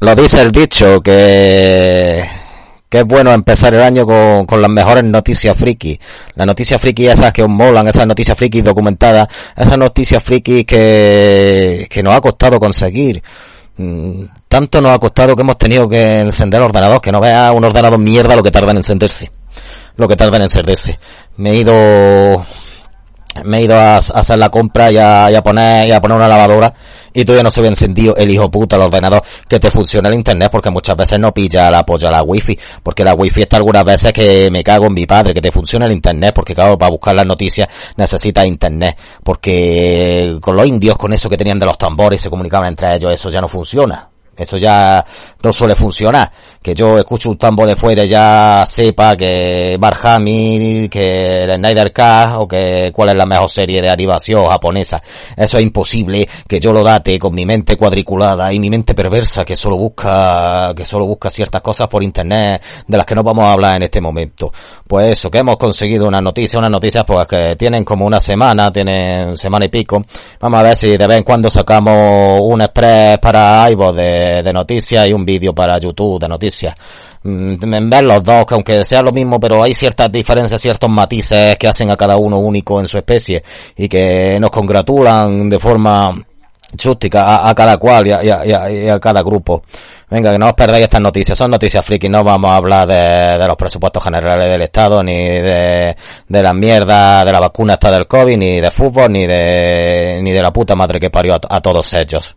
Lo dice el dicho que, que es bueno empezar el año con, con las mejores noticias friki. Las noticias friki esas que os molan, esas noticias friki documentadas, esas noticias friki que, que nos ha costado conseguir. Mm, Tanto nos ha costado que hemos tenido que encender el ordenador, que no vea un ordenador mierda lo que tarda en encenderse. Lo que tarda en encenderse. Me he ido me he ido a, hacer la compra y a, y a poner y a poner una lavadora y todavía no se había encendido el hijo puta el ordenador que te funciona el internet porque muchas veces no pilla el apoyo a la wifi porque la wifi está algunas veces que me cago en mi padre que te funciona el internet porque claro para buscar las noticias necesita internet porque con los indios con eso que tenían de los tambores se comunicaban entre ellos eso ya no funciona eso ya no suele funcionar. Que yo escucho un tambo de fuera y ya sepa que Barhami, que el Snyder Cut o que cuál es la mejor serie de animación japonesa. Eso es imposible que yo lo date con mi mente cuadriculada y mi mente perversa que solo busca, que solo busca ciertas cosas por internet de las que no vamos a hablar en este momento. Pues eso, que hemos conseguido una noticia, unas noticias pues que tienen como una semana, tienen semana y pico. Vamos a ver si de vez en cuando sacamos un express para iVoox de de, noticias y un vídeo para YouTube de noticias. Mm, En ver los dos, que aunque sea lo mismo, pero hay ciertas diferencias, ciertos matices que hacen a cada uno único en su especie y que nos congratulan de forma chústica a, cada cual y a, y a- y a cada grupo. Venga, que no os perdáis estas noticias, son noticias friki, no vamos a hablar de, los presupuestos generales del Estado, ni de, de la mierda de la vacuna esta del COVID, ni de fútbol, ni de, ni de la puta madre que parió a todos ellos.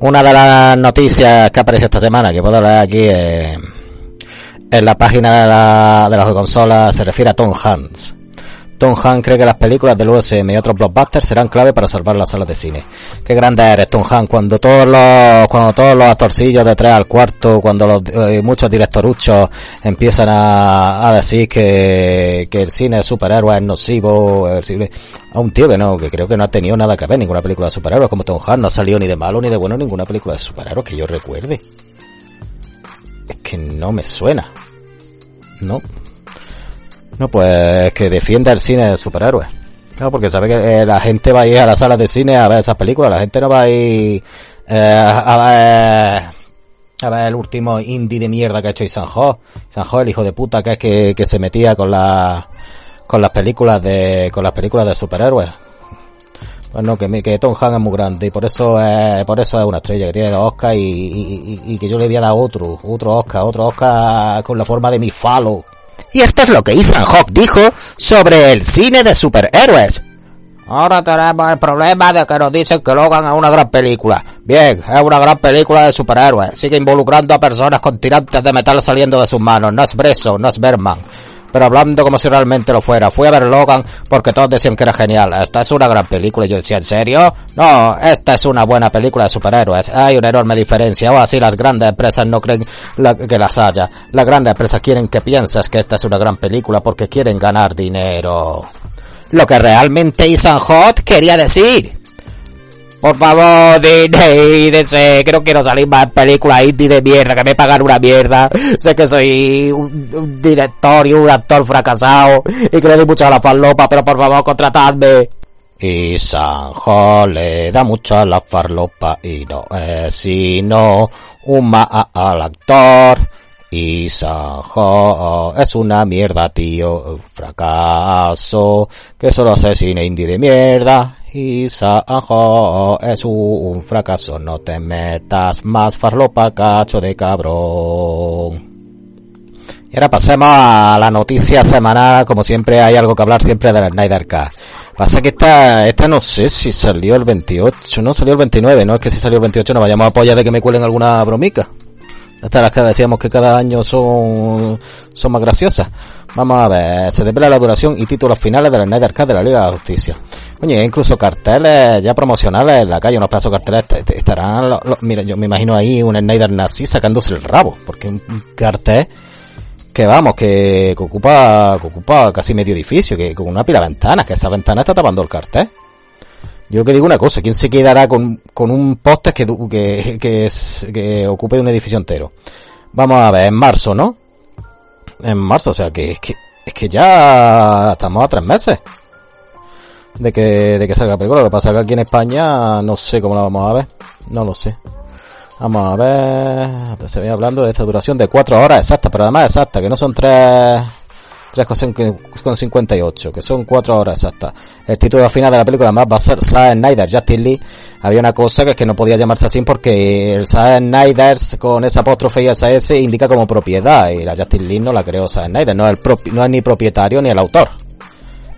Una de las noticias que aparece esta semana, que puedo hablar aquí, eh, en la página de la, de la consola se refiere a Tom Hanks. Tom Hanks cree que las películas del USM y otros blockbusters serán clave para salvar las salas de cine. Qué grande eres, Tom Hanks, cuando todos los, cuando todos los actorcillos de tres al cuarto, cuando los, eh, muchos directoruchos empiezan a, decir que, que el cine de superhéroes es nocivo, el a un tío que no, que creo que no ha tenido nada que ver ninguna película de superhéroes como Tom Hanks, no ha salido ni de malo ni de bueno ninguna película de superhéroes que yo recuerde. Es que no me suena. No. No, pues que defienda el cine de superhéroes. Claro, porque sabe que eh, la gente va a ir a las salas de cine a ver esas películas. La gente no va a ir eh, a ver a ver el último indie de mierda que ha hecho. Ethan Hawke, el hijo de puta que es que, que se metía con la con las películas de con las películas de superhéroes. Pues no, que, que Tom Hanks es muy grande y por eso es, por eso es una estrella que tiene dos Oscars y- y- y que yo le voy a dar otro, otro Oscar, otro Oscar con la forma de mi falo. Y esto es lo que Ethan Hawke dijo sobre el cine de superhéroes. Ahora tenemos el problema de que nos dicen que Logan es una gran película. Bien, es una gran película de superhéroes. Sigue involucrando a personas con tirantes de metal saliendo de sus manos. No es Breso, no es Berman. Pero hablando como si realmente lo fuera. Fui a ver Logan porque todos decían que era genial. Esta es una gran película. Y yo decía, ¿en serio? No, esta es una buena película de superhéroes. Hay una enorme diferencia. O así las grandes empresas no creen que las haya. Las grandes empresas quieren que pienses que esta es una gran película porque quieren ganar dinero lo que realmente Ethan Hawke quería decir. Por favor, Disney, DC, que no salir más películas indie de mierda, que me pagan una mierda. Sé que soy un, director y un actor fracasado y que le doy mucho a la farlopa, pero por favor, contratadme. Y Sanjo le da mucho a la farlopa y no es sino un mal actor. Y Sanjo es una mierda, tío, fracaso, que solo hace cine indie de mierda. Y Sanjo es un fracaso, no te metas más farlopa, cacho de cabrón. Y ahora pasemos a la noticia semanal, como siempre hay algo que hablar siempre de la Snyder Cut. Pasa que esta, esta no sé si salió el 28, no salió el 29, no es que si salió el 28 no vayamos a apoyar de que me cuelen alguna bromica. Estas las que decíamos que cada año son, son más graciosas. Vamos a ver, se desvela la duración y títulos finales de la Snyder Cut de la Liga de Justicia. Oye, incluso carteles ya promocionales en la calle, unos pedazos carteles estarán, mira, yo me imagino ahí un Snyder nazi sacándose el rabo, porque un cartel que vamos, que, ocupa, que ocupa casi medio edificio, que con una pila de ventanas, que esa ventana está tapando el cartel. Yo que digo una cosa, ¿quién se quedará con, con un poste que, que, que, que ocupe un edificio entero? Vamos a ver, en marzo, ¿no? En marzo, o sea que es que, es que ya estamos a tres meses de que, de que salga la película. Lo que pasa es que aquí en España no sé cómo la vamos a ver. No lo sé. Vamos a ver. Se ve hablando de esta duración de cuatro horas exactas, pero además exacta, que no son tres 3,58, que son 4 horas exactas. El título final de la película además va a ser Zack Snyder, Justin Lee. Había una cosa que es que no podía llamarse así porque el Zack Snyder con esa apóstrofe y esa S indica como propiedad y la Justin Lee no la creó Zack Snyder, no es, ni propietario ni el autor.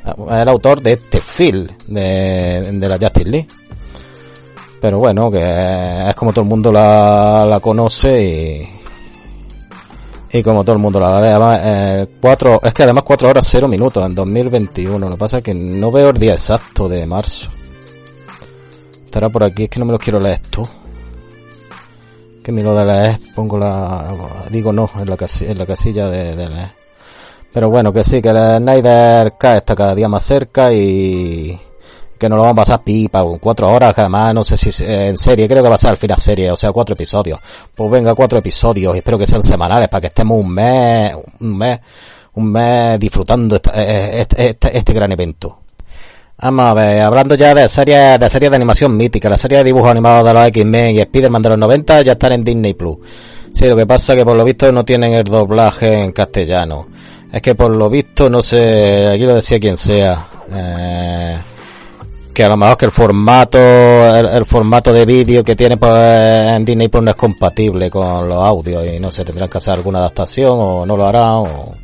Es el autor de este film de, de la Justin Lee. Pero bueno, que es como todo el mundo la, la conoce y, y como todo el mundo la ve, además, eh, cuatro, es que además cuatro horas cero minutos en 2021. Lo que pasa es que no veo el día exacto de marzo. Estará por aquí, es que no me lo quiero leer tú. Que me lo de leer, pongo la, digo no, en la casilla, en la casilla de, de leer. Pero bueno, que sí, que el Snyder K está cada día más cerca y, que nos lo vamos a pasar pipa, cuatro horas, además no sé si en serie, creo que va a ser al final serie, o sea, cuatro episodios. Pues venga, cuatro episodios, espero que sean semanales para que estemos un mes, un mes, un mes disfrutando este, este, este, este gran evento. Vamos a ver, hablando ya de series, de series de animación mítica, la serie de dibujos animados de los X-Men y Spider-Man de los 90 ya están en Disney Plus. Sí, lo que pasa que por lo visto no tienen el doblaje en castellano. Es que por lo visto, no sé, aquí lo decía quien sea, eh, que a lo mejor que el formato el, formato de vídeo que tiene pues, en Disney pues no es compatible con los audios y no sé tendrán que hacer alguna adaptación o no lo harán o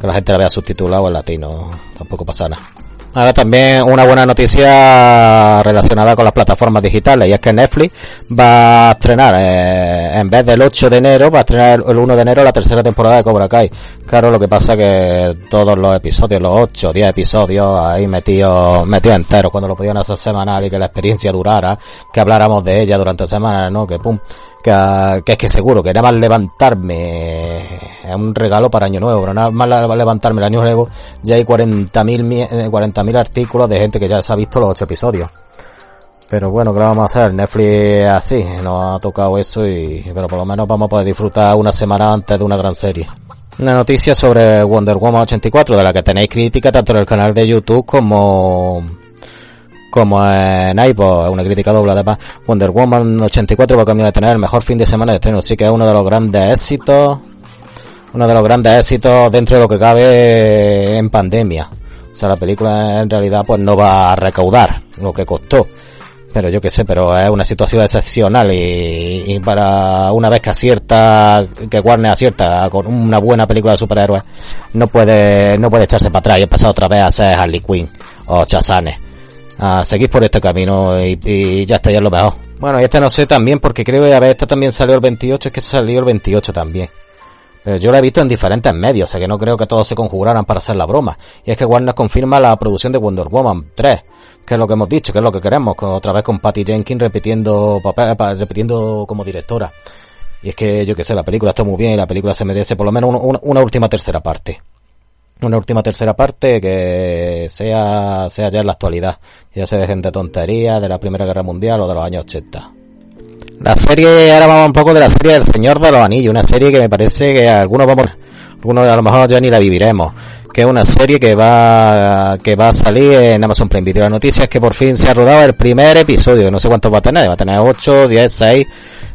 que la gente la vea subtitulado en latino. Tampoco pasa nada Ahora también una buena noticia relacionada con las plataformas digitales y es que Netflix va a estrenar, eh, en vez del 8 de enero, va a estrenar el 1 de enero la tercera temporada de Cobra Kai. Claro, lo que pasa que todos los episodios, los 8 o 10 episodios ahí metidos, metidos enteros cuando lo podían hacer semanal y que la experiencia durara, que habláramos de ella durante semanas, ¿no? Que pum, que, que, es que seguro que nada más levantarme es un regalo para Año Nuevo, pero nada más levantarme el Año Nuevo ya hay 40.000 40 mil artículos de gente que ya se ha visto los ocho episodios. Pero bueno, ¿qué vamos a hacer? Netflix así, nos ha tocado eso y, pero por lo menos vamos a poder disfrutar una semana antes de una gran serie. Una noticia sobre Wonder Woman 84, de la que tenéis crítica tanto en el canal de YouTube como como en iVoox, una crítica doble además. Wonder Woman 84 va a cambiar de tener el mejor fin de semana de estreno, así que es uno de los grandes éxitos, uno de los grandes éxitos dentro de lo que cabe en pandemia. O sea, la película en realidad pues no va a recaudar lo que costó. Pero yo qué sé, pero es una situación excepcional y, para una vez que acierta, que Warner acierta con una buena película de superhéroes, no puede, no puede echarse para atrás y empezar otra vez a ser Harley Quinn o Chazane a seguir por este camino y, ya está, ya lo mejor. Bueno, y este no sé también porque creo que a ver, esta también salió el 28, es que salió el 28 también. Pero yo lo he visto en diferentes medios, o sea que no creo que todos se conjuraran para hacer la broma. Y es que Warner confirma la producción de Wonder Woman 3, que es lo que hemos dicho, que es lo que queremos, otra vez con Patty Jenkins repitiendo papel, repitiendo como directora. Y es que yo que sé, la película está muy bien y la película se merece por lo menos una última tercera parte. una última tercera parte que sea, sea ya en la actualidad. Ya se dejen de tonterías de la Primera Guerra Mundial o de los años 80. La serie, ahora vamos un poco de la serie del Señor de los Anillos, una serie que me parece que algunos vamos, algunos a lo mejor ya ni la viviremos, que es una serie que va, que va a salir en Amazon Prime Video. La noticia es que por fin se ha rodado el primer episodio, no sé cuántos va a tener, va a tener 8, 10, 6,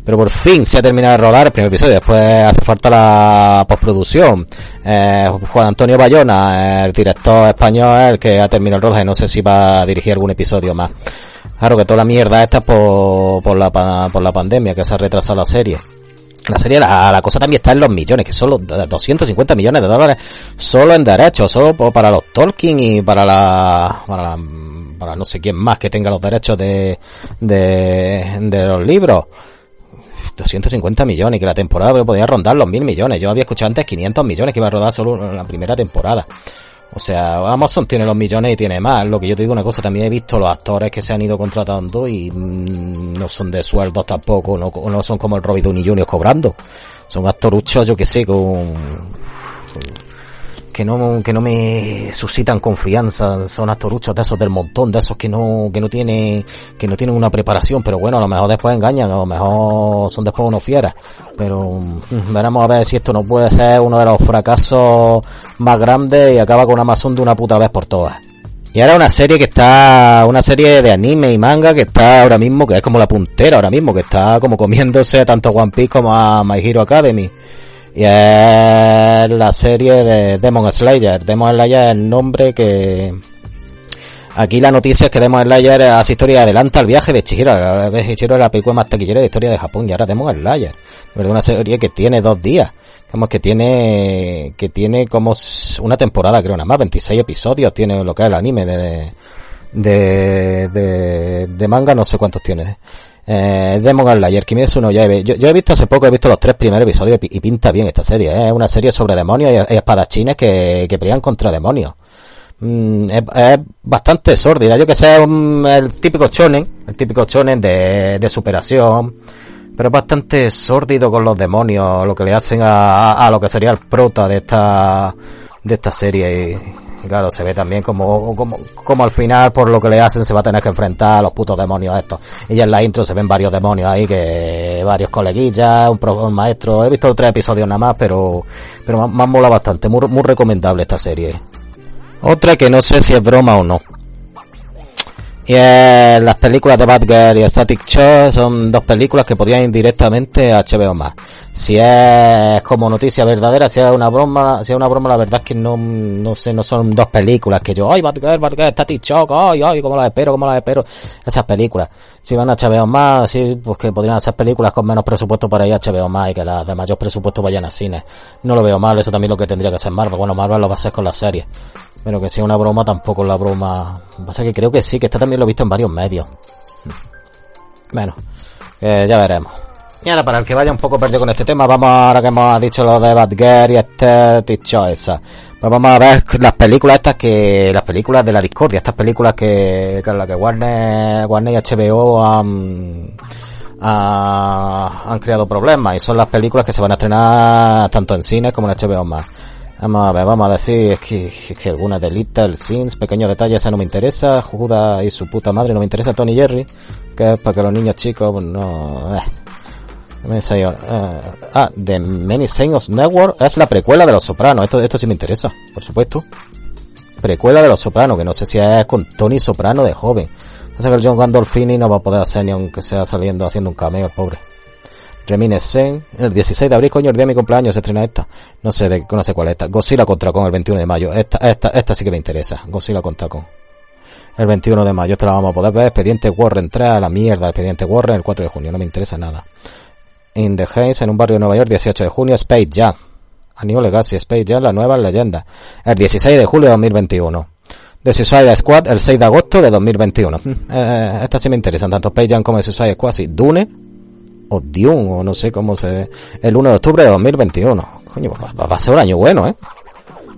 pero por fin se ha terminado de rodar el primer episodio, después hace falta la postproducción. Eh, Juan Antonio Bayona, el director español, el que ha terminado el rodaje, no sé si va a dirigir algún episodio más. Claro que toda la mierda esta por, por, la, por la pandemia, que se ha retrasado la serie. La serie, la, cosa también está en los millones, que son los 250 millones de dólares solo en derechos, solo para los Tolkien y para la, para la, para no sé quién más que tenga los derechos de, de, de los libros. 250 millones que la temporada podía rondar los mil millones. Yo había escuchado antes 500 millones que iba a rodar solo en la primera temporada. O sea, Amazon tiene los millones y tiene más. Lo que yo te digo una cosa, también he visto los actores que se han ido contratando y mmm, no son de sueldos tampoco, no, no son como el Robbie Downey Jr. cobrando. Son actoruchos, yo que sé, con que no, que no me suscitan confianza, son actoruchos de esos del montón, de esos que no, que no tiene, que no tienen una preparación, pero bueno, a lo mejor después engañan, a lo mejor son después unos fieras, pero mm, veremos a ver si esto no puede ser uno de los fracasos más grandes y acaba con Amazon de una puta vez por todas. Y ahora una serie que está, una serie de anime y manga que está ahora mismo, que es como la puntera ahora mismo, que está como comiéndose tanto One Piece como a My Hero Academy. Y es la serie de Demon Slayer. Demon Slayer es el nombre que... Aquí la noticia es que Demon Slayer hace historia adelanta el viaje de Chihiro. Chihiro es la película más taquillera de historia de Japón y ahora Demon Slayer. Es una serie que tiene dos días. Como que tiene, que tiene como una temporada creo nada más, 26 episodios tiene lo que es el anime de, de, de, de manga, no sé cuántos tiene. Eh, Demon Slayer, Kimetsu no Yaibe. Yo, yo he visto hace poco, he visto los tres primeros episodios y, pinta bien esta serie. ¿eh? Es una serie sobre demonios y, y espadachines que, que pelean contra demonios. Mm, es, bastante sórdida. Yo que sé, un, el típico chonen, el típico chonen de, de superación. Pero es bastante sórdido con los demonios, lo que le hacen a, a, a lo que sería el prota de esta, de esta serie. Y, claro, se ve también como, como, como al final, por lo que le hacen, se va a tener que enfrentar a los putos demonios estos. Y ya en la intro se ven varios demonios ahí, que varios coleguillas, un, pro, un maestro. He visto tres episodios nada más, pero, pero me, me mola bastante. Muy, muy recomendable esta serie. Otra que no sé si es broma o no. Y eh, las películas de Bad Girl y Static Show son dos películas que podían ir directamente a HBO más. Si es como noticia verdadera, si es una broma, si es una broma, la verdad es que no, no sé, no son dos películas que yo, ay, Bad Girl, Static Shock, ay, ay, cómo las espero, cómo las espero. Esas películas. Si van a HBO más, sí, pues que podrían ser películas con menos presupuesto para ir a HBO más y que las de mayor presupuesto vayan a cine. No lo veo mal, eso también lo que tendría que hacer Marvel. Bueno, Marvel lo va a hacer con la serie. Pero que sea una broma tampoco es la broma. Pasa que creo que sí, que este también lo he visto en varios medios. Bueno, eh, ya veremos. Y ahora para el que vaya un poco perdido con este tema, vamos ahora que hemos dicho lo de Bad Girl y este Choice. Pues vamos a ver las películas estas que, las películas de la discordia, estas películas que, que la que Warner, Warner y HBO han, han, han creado problemas y son las películas que se van a estrenar tanto en cines como en HBO más. Vamos a ver, vamos a decir, es que, es que algunas de Little Sins, pequeños detalles, esa no me interesa, Judas y su puta madre, no me interesa Tony Jerry, que es para que los niños chicos, pues no, eh. Uh, ah, The Many Saints Network es la precuela de Los Sopranos. Esto, esto sí me interesa, por supuesto. Precuela de Los Sopranos, que no sé si es con Tony Soprano de joven. Sé que el John Gandolfini no va a poder hacer ni aunque sea saliendo haciendo un cameo, el pobre. Reminiscent, el 16 de abril, coño, el día de mi cumpleaños se estrena esta. No sé de, no sé cuál es esta. Godzilla contra con el 21 de mayo. Esta, esta, esta sí que me interesa. Godzilla contra con. El 21 de mayo, esta la vamos a poder ver. Expediente Warren 3 a la mierda. Expediente Warren el 4 de junio. No me interesa nada. In the Heights, en un barrio de Nueva York, 18 de junio, Space Jam. A New Legacy, Space Jam, la nueva leyenda. El 16 de julio de 2021. The Suicide Squad, el 6 de agosto de 2021. Eh, estas sí me interesan, tanto Space Jam como The Suicide Squad, sí. Dune, o Dune, o no sé cómo se... El 1 de octubre de 2021. Coño, va, va a ser un año bueno, ¿eh?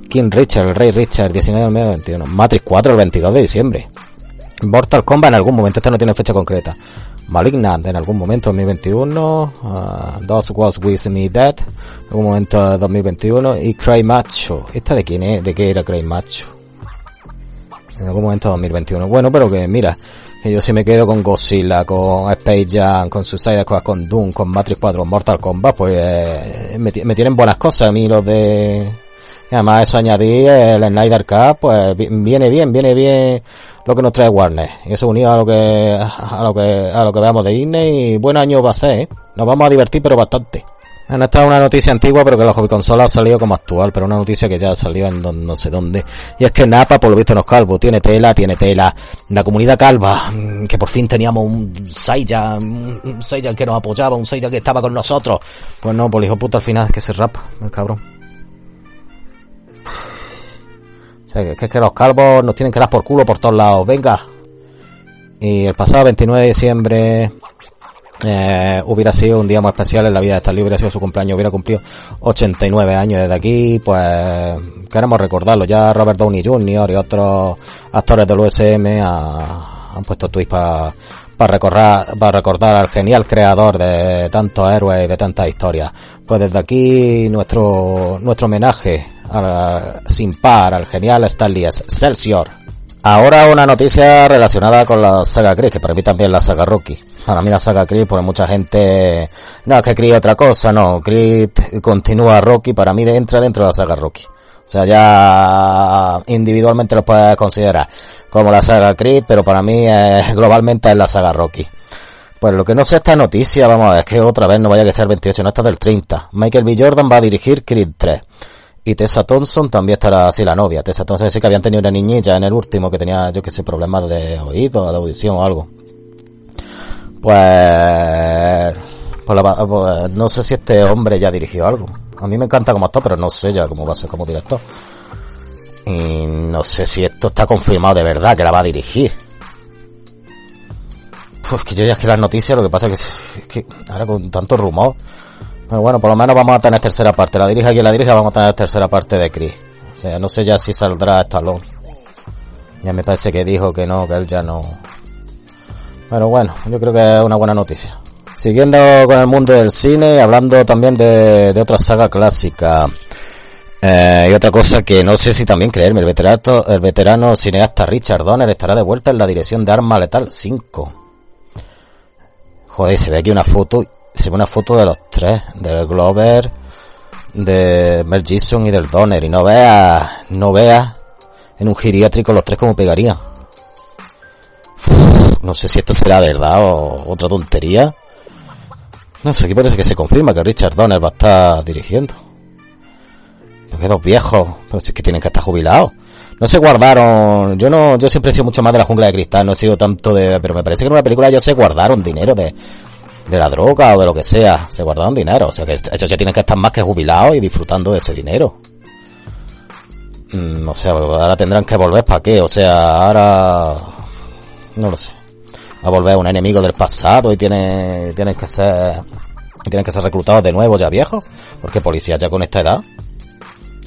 King Richard, el Rey Richard, 19 de 2021. Matrix 4, el 22 de diciembre. Mortal Kombat en algún momento, esta no tiene fecha concreta. Malignant en algún momento 2021, uh, Dos Was With Me Dead en algún momento de 2021 y Cry Macho. ¿Esta de quién es? ¿De qué era Cry Macho? En algún momento de 2021. Bueno, pero que mira, yo sí me quedo con Godzilla, con Space Jam, con Suicide Squad, con Doom, con Matrix 4, Mortal Kombat, pues eh, me, tienen buenas cosas a mí los de además eso añadí el Snyder Cup, pues viene bien, viene bien lo que nos trae Warner. Y eso unido a lo que, a lo que, a lo que veamos de Disney y buen año va a ser, ¿eh? Nos vamos a divertir pero bastante. Han estado una noticia antigua, pero que la hobby consola ha salido como actual, pero una noticia que ya salió en no sé dónde. Y es que Napa, por lo visto, no es calvo. Tiene tela, tiene tela. La comunidad calva, mm, que por fin teníamos un Seiya, un Seiya que nos apoyaba, un Seiya que estaba con nosotros. Pues no, por pues hijo puta al final es que se rapa, el cabrón. que es que los calvos nos tienen que dar por culo por todos lados. Venga. Y el pasado 29 de diciembre eh, hubiera sido un día muy especial en la vida de Stan hubiera sido su cumpleaños, hubiera cumplido 89 años desde aquí, pues queremos recordarlo. Ya Robert Downey Jr. y otros actores del USM han puesto tweets para para recordar, para recordar al genial creador de tantos héroes y de tantas historias. Pues desde aquí nuestro, nuestro homenaje sin par al genial Stanley Excelsior. Ahora una noticia relacionada con la saga Chris, que para mí también la saga Rocky. Para mí la saga Chris, porque mucha gente, no, es que Chris otra cosa, no, Chris continúa Rocky, para mí entra dentro de la saga Rocky. O sea, ya individualmente lo puedes considerar como la saga Creed, pero para mí globalmente es la saga Rocky. Pues lo que no sé esta noticia, vamos a ver, es que otra vez no vaya a ser el 28, no está del 30. Michael B. Jordan va a dirigir Creed 3. Y Tessa Thompson también estará así la novia. Tessa Thompson sí que habían tenido una niñita en el último que tenía, yo que sé, problemas de oído, de audición o algo. Pues, pues, pues no sé si este hombre ya dirigió algo. A mí me encanta como actor, pero no sé ya cómo va a ser como director. Y no sé si esto está confirmado de verdad que la va a dirigir. Pues que yo ya es que las noticias, lo que pasa es que, ahora con tanto rumor. Pero bueno, por lo menos vamos a tener tercera parte. La dirige quien la dirige, vamos a tener tercera parte de Chris. O sea, no sé ya si saldrá Stallone. Ya me parece que dijo que no, que él ya no. Pero bueno, yo creo que es una buena noticia. Siguiendo con el mundo del cine, hablando también de, de otra saga clásica. Eh, y otra cosa que no sé si también creerme, el veterano, el veterano cineasta Richard Donner estará de vuelta en la dirección de Arma Letal 5. Joder, se ve aquí una foto, se ve una foto de los tres, del Glover, de Mel Gibson y del Donner, y no veas, no veas en un geriátrico los tres como pegaría. no sé si esto será verdad o otra tontería. No sé, aquí parece que se confirma que Richard Donner va a estar dirigiendo. Porque dos viejos, pero si es que tienen que estar jubilados. No se guardaron, yo no, yo siempre he sido mucho más de la jungla de cristal, no he sido tanto de, pero me parece que en una película ellos se guardaron dinero de, de la droga o de lo que sea, se guardaron dinero, o sea que ellos ya tienen que estar más que jubilados y disfrutando de ese dinero. No mm, sé, ahora tendrán que volver para qué, o sea, ahora, no lo sé a volver un enemigo del pasado y tiene, tienen que ser, tienen que ser reclutados de nuevo ya viejos, porque policías ya con esta edad,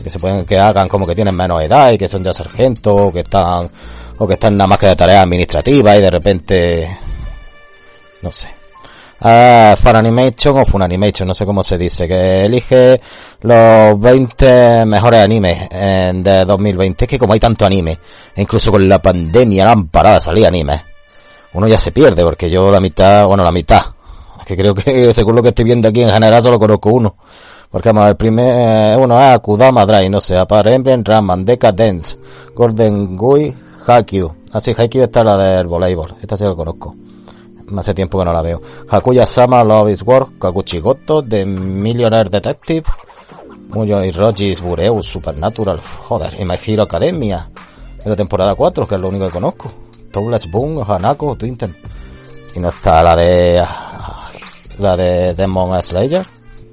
que se pueden, que hagan como que tienen menos edad y que son ya sargentos, o que están, o que están nada más que de tareas administrativas y de repente, no sé. Ah, Animation o Funimation, no sé cómo se dice, que elige los 20 mejores animes de 2020. Es que como hay tanto anime, e incluso con la pandemia no han parado de salir animes uno ya se pierde, porque yo la mitad, bueno, la mitad, que creo que según lo que estoy viendo aquí en general solo conozco uno. Porque vamos, el primer, uno es Akudama Drive, no sé, Aparemben, Raman, Decadence, Golden Gui, Haikyuu. Así, ah, Haikyuu está la del voleibol, esta sí la conozco. Hace tiempo que no la veo. Hakuya Sama, Love is War, Kakuchi Goto, The Millionaire Detective, Muyo y Rogis Bureus, Supernatural, joder, y My Academia, en la temporada 4, que es lo único que conozco. Toulets Boom, Hanako, Twinten. Y no está la de la de Demon Slayer,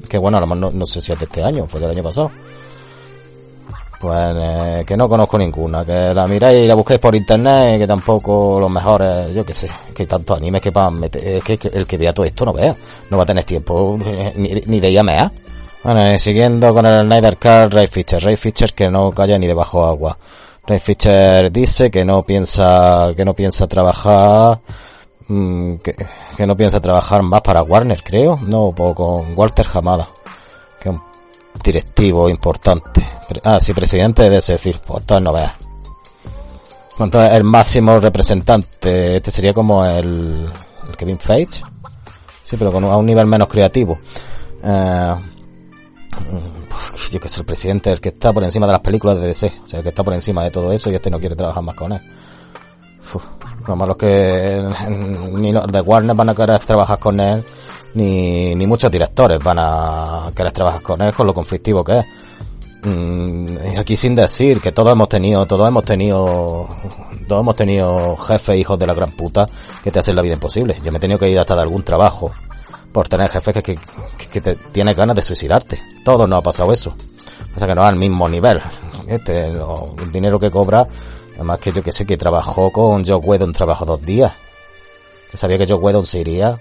que bueno, no, no sé si es de este año, fue del año pasado. Pues eh, que no conozco ninguna, que la miráis y la busquéis por internet que tampoco los mejores, yo que sé, que tantos animes que para meter, que, que, el que vea todo esto no vea, no va a tener tiempo eh, ni, de llamear. Bueno, y siguiendo con el Snyder Card, Ray Fisher, Ray Fisher que no calla ni debajo agua. Ray Fisher dice que no piensa, que no piensa trabajar mm, que, que, no piensa trabajar más para Warner, creo, no, con Walter Hamada, es directivo importante. Ah, sí, presidente de Film, pues entonces no veas. Entonces, el máximo representante, este sería como el, el Kevin Feige. Sí, pero con, a un nivel menos creativo. Eh, yo que soy el presidente, el que está por encima de las películas de DC, o sea, el que está por encima de todo eso y este no quiere trabajar más con él. Uf, lo malo es que ni los de Warner van a querer trabajar con él, ni, ni muchos directores van a querer trabajar con él, con lo conflictivo que es. Mm, aquí sin decir que todos hemos tenido, todos hemos tenido, todos hemos tenido jefes, hijos de la gran puta, que te hacen la vida imposible. Yo me he tenido que ir hasta de algún trabajo por tener jefes que, que, que te tiene ganas de suicidarte. Todos nos ha pasado eso. O sea que no al mismo nivel. Este, el dinero que cobra, además que yo que sé que trabajó con Joe Whedon, trabajó dos días. Que sabía que Joe Whedon se iría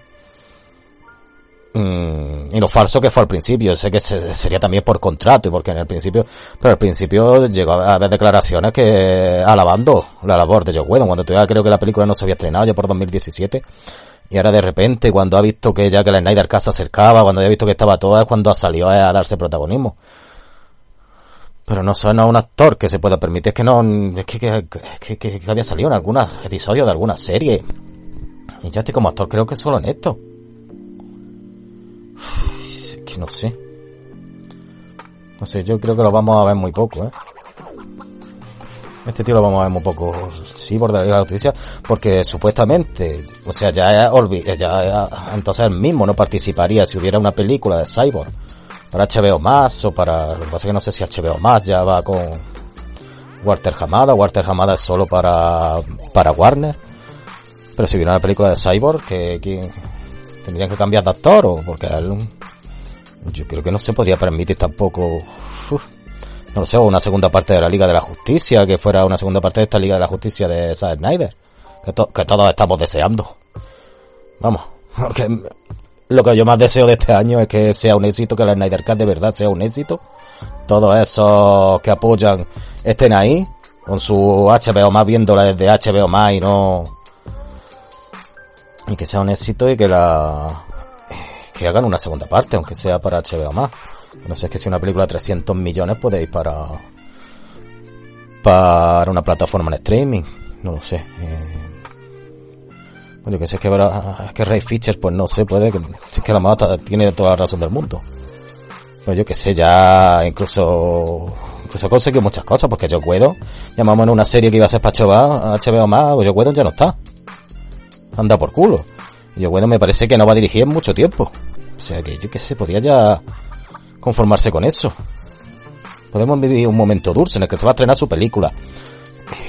Mm, y lo falso que fue al principio, sé que sería también por contrato y porque en el principio, pero al principio llegó a haber declaraciones que alabando la labor de Joe Whedon, cuando todavía creo que la película no se había estrenado ya por 2017 y ahora de repente cuando ha visto que ya que la Snyder Casa se acercaba, cuando ha visto que estaba toda es cuando ha salido a darse protagonismo. Pero no suena un actor que se pueda permitir, es que no, es que, que, que, había salido en algunos episodios de alguna serie. Y ya estoy como actor creo que solo en esto no sé. No sé, yo creo que lo vamos a ver muy poco, ¿eh? Este tío lo vamos a ver muy poco, sí, por la Justicia, porque supuestamente, o sea, ya, ya entonces él mismo no participaría si hubiera una película de Cyborg para HBO más o para, lo que pasa es que no sé si HBO más ya va con Walter Hamada, Walter Hamada es solo para, para Warner, pero si hubiera una película de Cyborg que, que tendrían que cambiar de actor o porque él, yo creo que no se podría permitir tampoco, no lo sé, una segunda parte de la Liga de la Justicia, que fuera una segunda parte de esta Liga de la Justicia de Zack Snyder, que, que todos estamos deseando. Vamos, porque lo que yo más deseo de este año es que sea un éxito, que la Snyder Cut de verdad sea un éxito. Todos esos que apoyan estén ahí, con su HBO más viéndola desde HBO más y no... Y que sea un éxito y que la que hagan una segunda parte, aunque sea para HBO más. No sé, es que si una película de 300 millones puede ir para para una plataforma en streaming, no lo sé. Eh, bueno, que sé que, que Ray Fisher, pues no sé, puede que, si es que la mata tiene toda la razón del mundo. Pero yo que sé, ya incluso, incluso conseguido muchas cosas, porque yo puedo, llamamos en una serie que iba a ser para HBO más, o yo puedo ya no está. Anda por culo. Y bueno, me parece que no va a dirigir en mucho tiempo. O sea que yo qué sé, podía ya conformarse con eso. Podemos vivir un momento dulce en el que se va a estrenar su película.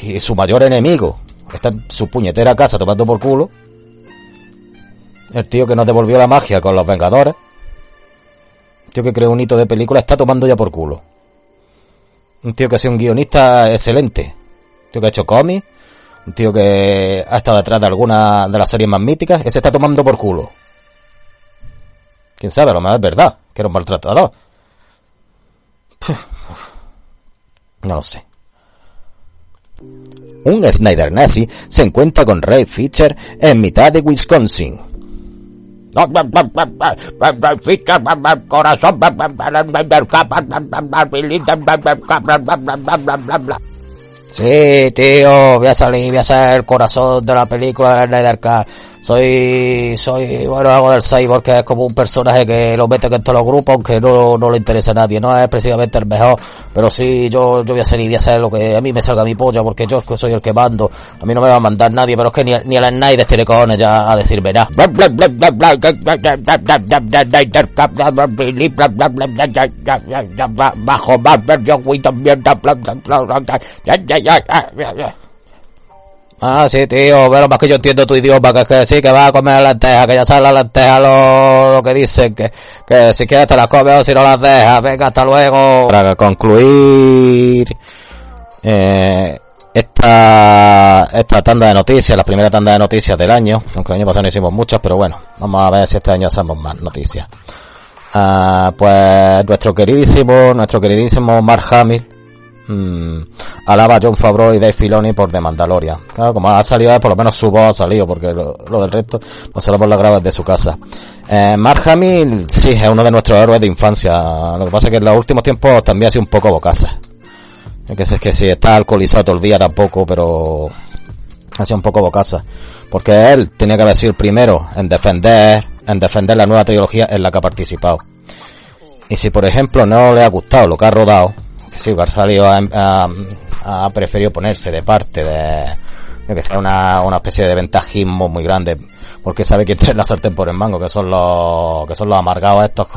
Y su mayor enemigo está en su puñetera casa tomando por culo. El tío que nos devolvió la magia con los Vengadores. Un tío que creó un hito de película está tomando ya por culo. Un tío que ha sido un guionista excelente. Un tío que ha hecho cómics un tío que ha estado detrás de alguna de las series más míticas, ese está tomando por culo. Quién sabe, a lo mejor es verdad, que era un maltratador. No lo sé. Un Snyder nazi se encuentra con Ray Fisher en mitad de Wisconsin. Corazón. Sí, tío, voy a salir, voy a ser el corazón de la película de la Snyder. Soy, soy, bueno, hago del Cyborg que es como un personaje que lo mete en todos los grupos, aunque no, no le interesa a nadie. No es precisamente el mejor, pero sí, yo, yo voy a salir, voy a hacer lo que a mí me salga mi polla, porque yo soy el que mando. A mí no me va a mandar nadie, pero es que ni, ni el Snyder tiene cojones ya a decirme nada. Ah, sí, tío, pero más que yo entiendo tu idioma, que, que sí, que va a comer la lenteja, que ya sabe la lenteja lo, lo que dicen, que, que si quieres te las comes o si no las dejas, venga, hasta luego. Para concluir, eh, esta, esta tanda de noticias, la primera tanda de noticias del año, aunque el año pasado no hicimos muchas, pero bueno, vamos a ver si este año hacemos más noticias. Ah, pues nuestro queridísimo, nuestro queridísimo Mark Hamill, mm, alaba a John Favreau y Dave Filoni por The Mandalorian. Claro, como ha salido, por lo menos su voz ha salido, porque lo, del resto no se lo por la graba de su casa. Eh, Mark Hamill, sí, es uno de nuestros héroes de infancia. Lo que pasa es que en los últimos tiempos también ha sido un poco bocasa. Que, es que si está alcoholizado todo el día tampoco, pero ha sido un poco bocasa. Porque él tenía que haber sido el primero en defender, en defender la nueva trilogía en la que ha participado. Y si por ejemplo no le ha gustado lo que ha rodado, sí, ha salido ha, preferido ponerse de parte de, que sea una, una especie de ventajismo muy grande, porque sabe que tiene la sartén por el mango, que son los, que son los amargados estos,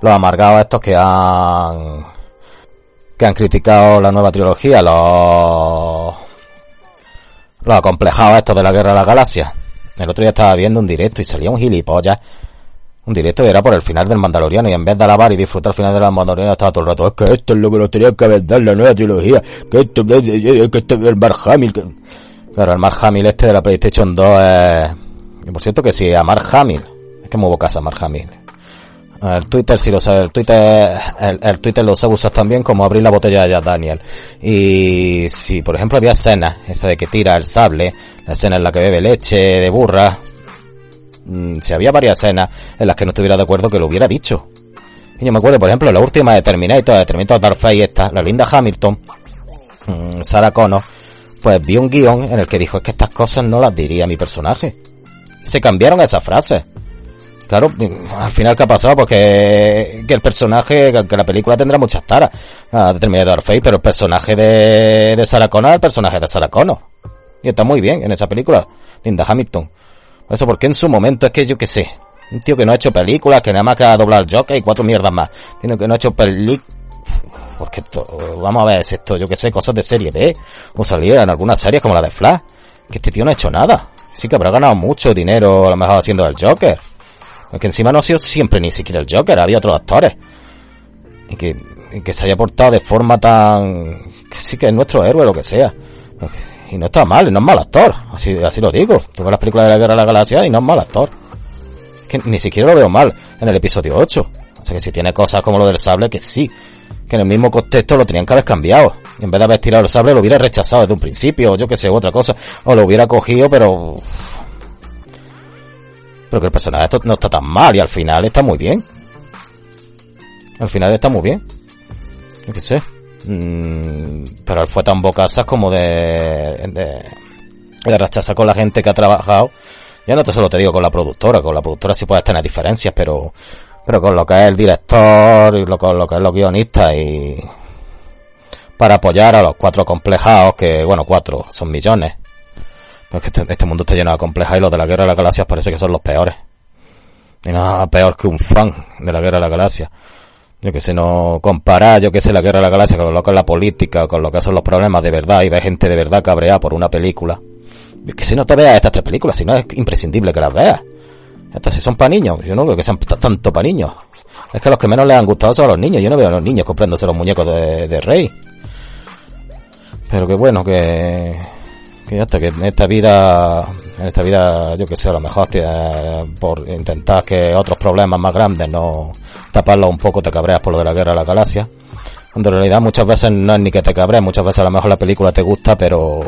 los amargados estos que han, que han criticado la nueva trilogía, los, los acomplejados estos de la guerra de la galaxia. El otro día estaba viendo un directo y salía un gilipollas un directo era por el final del Mandaloriano y en vez de alabar y disfrutar el final del Mandaloriano estaba todo el rato, es que esto es lo que nos tenía que vender la nueva trilogía, que esto es que este el Mark Hamill, claro, el Mark Hamill este de la PlayStation 2 es, y por cierto que si a Mark Hamill, es que muevo casa Mark Hamill. El Twitter si lo sabe, el Twitter, el, Twitter lo sabe usar también como abrir la botella de Daniel. Y si por ejemplo había escena, esa de que tira el sable, la escena en la que bebe leche de burra, Mm, si había varias escenas en las que no estuviera de acuerdo que lo hubiera dicho. Y yo me acuerdo, por ejemplo, la última de Terminator, de Terminator Dark Fate esta, la linda Hamilton, mm, Sarah Connor, pues vi un guion en el que dijo es que estas cosas no las diría mi personaje. Se cambiaron esas frases. Claro, mm, al final ¿qué ha pasado? Pues que, el personaje, que la película tendrá muchas taras, de Terminator Fate, pero el personaje de, de Sarah Connor el personaje de Sarah Connor. Y está muy bien en esa película, Linda Hamilton. Eso porque en su momento es que yo que sé, un tío que no ha hecho películas, que nada más que ha doblado el Joker y cuatro mierdas más. Tiene que no ha hecho películas. Porque esto, vamos a ver, es esto, yo que sé, cosas de serie B. O salía en algunas series como la de Flash. Que este tío no ha hecho nada. Sí que habrá ganado mucho dinero a lo mejor haciendo el Joker. Porque encima no ha sido siempre ni siquiera el Joker, había otros actores. Y que, y que se haya portado de forma tan... Que sí que es nuestro héroe, lo que sea. Y no está mal, no es mal actor. Así, así lo digo. Tú ves las películas de la Guerra de la Galaxia y no es mal actor. que ni siquiera lo veo mal en el episodio 8. O sea que si tiene cosas como lo del sable, que sí. Que en el mismo contexto lo tenían que haber cambiado. En vez de haber tirado el sable, lo hubiera rechazado desde un principio, o yo que sé, otra cosa. O lo hubiera cogido, pero... Pero que el personaje no está tan mal y al final está muy bien. Al final está muy bien. Yo qué sé. Mm, pero él fue tan bocazas como de, de, de rechazar con la gente que ha trabajado. Ya no te solo te digo con la productora, con la productora sí puedes tener diferencias, pero, pero con lo que es el director y lo, con lo que es los guionistas y para apoyar a los cuatro complejados, que bueno, cuatro, son millones. Porque este, este mundo está lleno de complejos y los de la Guerra de las Galaxias parece que son los peores. Y nada peor que un fan de la Guerra de la Galaxia yo que sé, no comparar, yo que sé, la guerra de la galaxia con lo que es la política, con lo que son los problemas de verdad y ve gente de verdad cabreada por una película. Yo que si no te veas estas tres películas, si no es imprescindible que las veas. Estas si son para niños, yo no creo que sean tanto para niños. Es que los que menos les han gustado son los niños, yo no veo a los niños comprándose los muñecos de, de Rey. Pero que bueno, que, que hasta que en esta vida, en esta vida, yo que sé, a lo mejor por intentar que otros problemas más grandes no taparlos un poco te cabreas por lo de la guerra de la galaxia. Cuando en realidad muchas veces no es ni que te cabrees, muchas veces a lo mejor la película te gusta, pero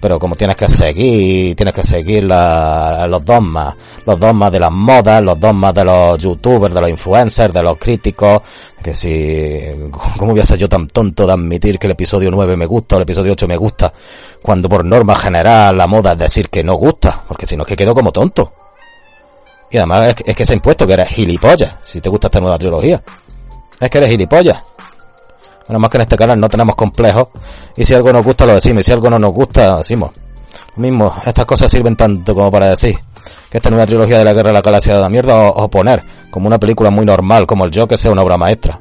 pero como tienes que seguir, tienes que seguir la, los dogmas, los dogmas de las modas, los dogmas de los youtubers, de los influencers, de los críticos, que si, ¿cómo voy a ser yo tan tonto de admitir que el episodio 9 me gusta o el episodio 8 me gusta, cuando por norma general la moda es decir que no gusta, porque si no es que quedo como tonto. Y además es, que se ha impuesto que eres gilipollas, si te gusta esta nueva trilogía. Es que eres gilipollas. Nada que en este canal no tenemos complejos. Y si algo nos gusta, lo decimos. Y si algo no nos gusta, decimos. Lo mismo, estas cosas sirven tanto como para decir que esta nueva trilogía de la guerra de la galaxia de mierda o, poner como una película muy normal como el Joker sea una obra maestra.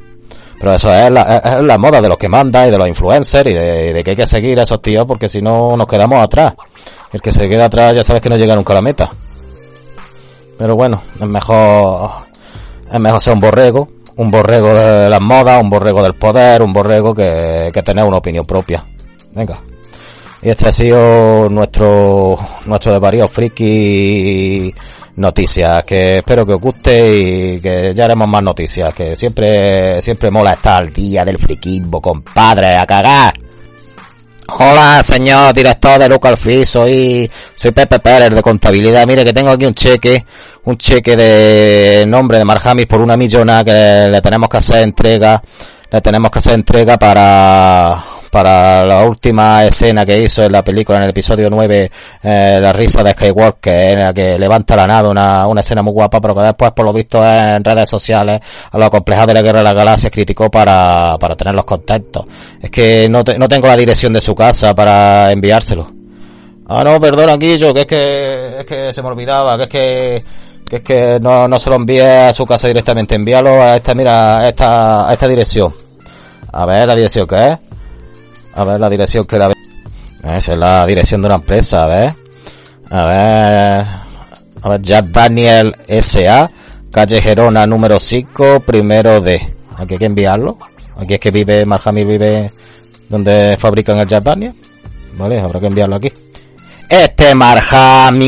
Pero eso es la, moda de los que mandan y de los influencers y de, de, que hay que seguir a esos tíos porque si no nos quedamos atrás. El que se queda atrás ya sabes que no llega nunca a la meta. Pero bueno, es mejor, es mejor ser un borrego un borrego de las modas, un borrego del poder, un borrego que, que una opinión propia. Venga. Y este ha sido nuestro, nuestro desvarío friki noticias, que espero que os guste y que ya haremos más noticias, que siempre, siempre mola estar al día del friquismo, compadre, a cagar. Hola, señor director de Local Free, soy, soy Pepe Pérez de contabilidad. Mire que tengo aquí un cheque, un cheque de nombre de Marjamis por una millona que le tenemos que hacer entrega, le tenemos que hacer entrega para, para la última escena que hizo en la película, en el episodio 9, eh, la risa de Skywalker, en la que levanta la nave, una, una escena muy guapa, pero que después, por lo visto, en redes sociales, a los complejos de la Guerra de las Galaxias criticó para, para tenerlos contentos. Es que no, no tengo la dirección de su casa para enviárselo. Ah, no, perdona, Guillo, que es que, es que se me olvidaba, que es que, que es que no, no se lo envíe a su casa directamente, envíalo a esta, mira, a esta, a esta dirección. A ver, la dirección que es. A ver la dirección que la Esa es la dirección de una empresa, a ver. A ver. A ver, Jack Daniel S.A. Calle Gerona número 5, primero D. Aquí hay que enviarlo. Aquí es que vive, Marjamil vive donde fabrican el Jack Daniel. Vale, habrá que enviarlo aquí. Este Marjamil.